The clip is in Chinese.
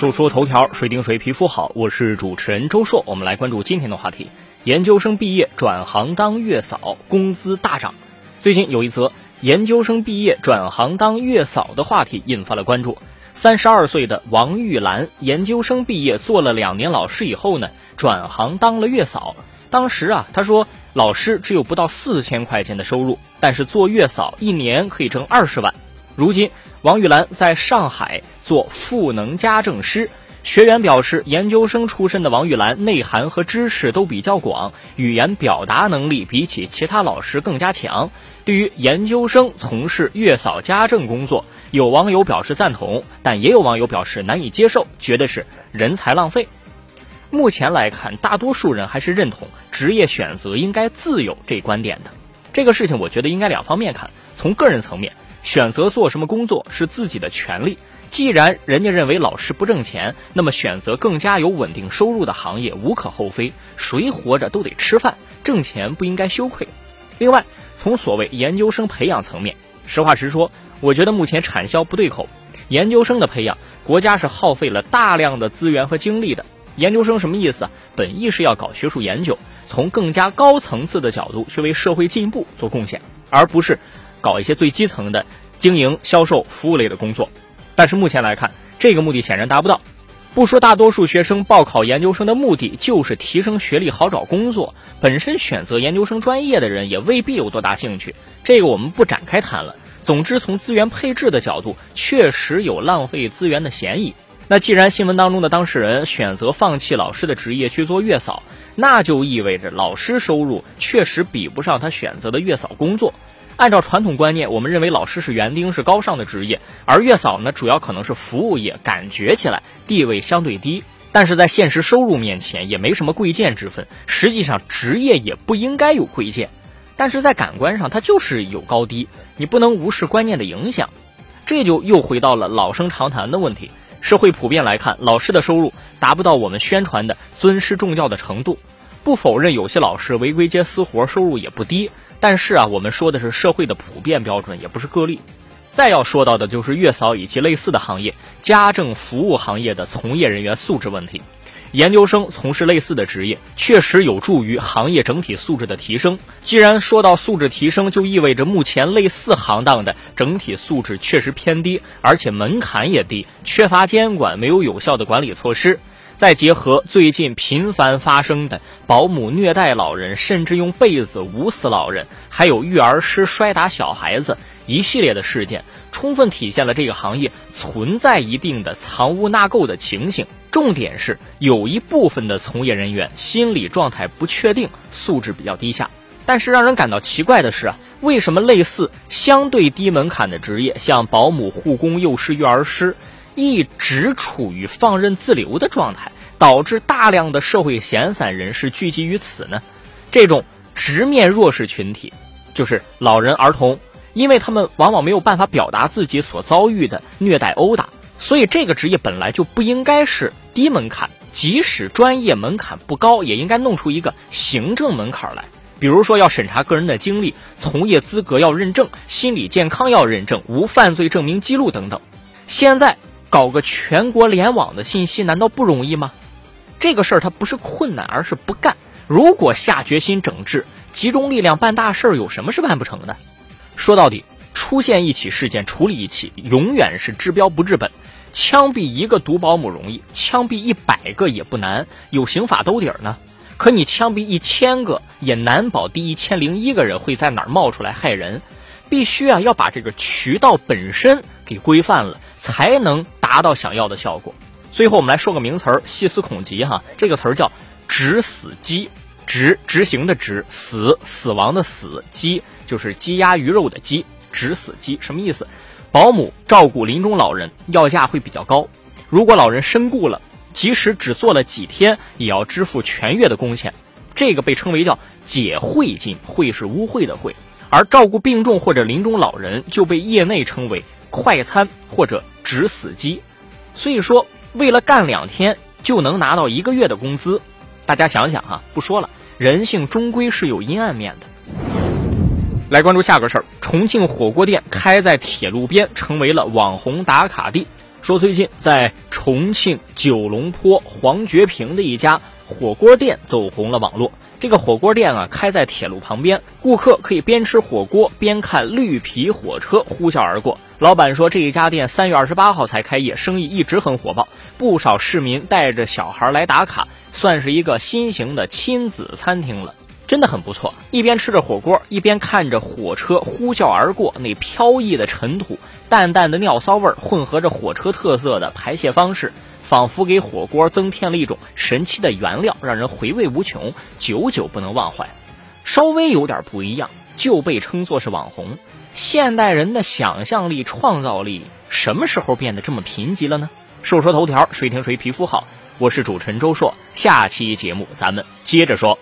就说头条，谁顶谁皮肤好？我是主持人周硕，我们来关注今天的话题：研究生毕业转行当月嫂，工资大涨。最近有一则研究生毕业转行当月嫂的话题引发了关注。三十二岁的王玉兰，研究生毕业做了两年老师以后呢，转行当了月嫂。当时啊，她说老师只有不到四千块钱的收入，但是做月嫂一年可以挣二十万。如今。王玉兰在上海做赋能家政师，学员表示，研究生出身的王玉兰内涵和知识都比较广，语言表达能力比起其他老师更加强。对于研究生从事月嫂家政工作，有网友表示赞同，但也有网友表示难以接受，觉得是人才浪费。目前来看，大多数人还是认同职业选择应该自由这观点的。这个事情，我觉得应该两方面看，从个人层面。选择做什么工作是自己的权利。既然人家认为老师不挣钱，那么选择更加有稳定收入的行业无可厚非。谁活着都得吃饭，挣钱不应该羞愧。另外，从所谓研究生培养层面，实话实说，我觉得目前产销不对口。研究生的培养，国家是耗费了大量的资源和精力的。研究生什么意思啊？本意是要搞学术研究，从更加高层次的角度去为社会进步做贡献，而不是。搞一些最基层的经营、销售、服务类的工作，但是目前来看，这个目的显然达不到。不说大多数学生报考研究生的目的就是提升学历、好找工作，本身选择研究生专业的人也未必有多大兴趣。这个我们不展开谈了。总之，从资源配置的角度，确实有浪费资源的嫌疑。那既然新闻当中的当事人选择放弃老师的职业去做月嫂，那就意味着老师收入确实比不上他选择的月嫂工作。按照传统观念，我们认为老师是园丁，是高尚的职业，而月嫂呢，主要可能是服务业，感觉起来地位相对低，但是在现实收入面前也没什么贵贱之分。实际上，职业也不应该有贵贱，但是在感官上它就是有高低，你不能无视观念的影响。这就又回到了老生常谈的问题：社会普遍来看，老师的收入达不到我们宣传的尊师重教的程度。不否认有些老师违规接私活，收入也不低。但是啊，我们说的是社会的普遍标准，也不是个例。再要说到的就是月嫂以及类似的行业，家政服务行业的从业人员素质问题。研究生从事类似的职业，确实有助于行业整体素质的提升。既然说到素质提升，就意味着目前类似行当的整体素质确实偏低，而且门槛也低，缺乏监管，没有有效的管理措施。再结合最近频繁发生的保姆虐待老人，甚至用被子捂死老人，还有育儿师摔打小孩子一系列的事件，充分体现了这个行业存在一定的藏污纳垢的情形。重点是有一部分的从业人员心理状态不确定，素质比较低下。但是让人感到奇怪的是啊，为什么类似相对低门槛的职业，像保姆、护工、幼师、育儿师？一直处于放任自流的状态，导致大量的社会闲散人士聚集于此呢？这种直面弱势群体，就是老人、儿童，因为他们往往没有办法表达自己所遭遇的虐待、殴打，所以这个职业本来就不应该是低门槛，即使专业门槛不高，也应该弄出一个行政门槛来，比如说要审查个人的经历、从业资格要认证、心理健康要认证、无犯罪证明记录等等。现在。搞个全国联网的信息难道不容易吗？这个事儿它不是困难，而是不干。如果下决心整治，集中力量办大事儿，有什么是办不成的？说到底，出现一起事件处理一起，永远是治标不治本。枪毙一个毒保姆容易，枪毙一百个也不难，有刑法兜底儿呢。可你枪毙一千个，也难保第一千零一个人会在哪儿冒出来害人。必须啊，要把这个渠道本身给规范了，才能。达到想要的效果。最后，我们来说个名词儿，细思恐极哈。这个词儿叫“执死鸡”，执执行的执，死死亡的死，鸡就是鸡鸭鱼肉的鸡，执死鸡什么意思？保姆照顾临终老人，要价会比较高。如果老人身故了，即使只做了几天，也要支付全月的工钱。这个被称为叫解会金，会是污秽的会。而照顾病重或者临终老人，就被业内称为快餐或者。值死机，所以说为了干两天就能拿到一个月的工资，大家想想哈，不说了，人性终归是有阴暗面的。来关注下个事儿，重庆火锅店开在铁路边，成为了网红打卡地。说最近在重庆九龙坡黄觉平的一家火锅店走红了网络。这个火锅店啊，开在铁路旁边，顾客可以边吃火锅边看绿皮火车呼啸而过。老板说，这一家店三月二十八号才开业，生意一直很火爆，不少市民带着小孩来打卡，算是一个新型的亲子餐厅了，真的很不错。一边吃着火锅，一边看着火车呼啸而过，那飘逸的尘土、淡淡的尿骚味儿，混合着火车特色的排泄方式。仿佛给火锅增添了一种神奇的原料，让人回味无穷，久久不能忘怀。稍微有点不一样，就被称作是网红。现代人的想象力、创造力什么时候变得这么贫瘠了呢？说说头条，谁听谁皮肤好。我是主持人周硕，下期节目咱们接着说。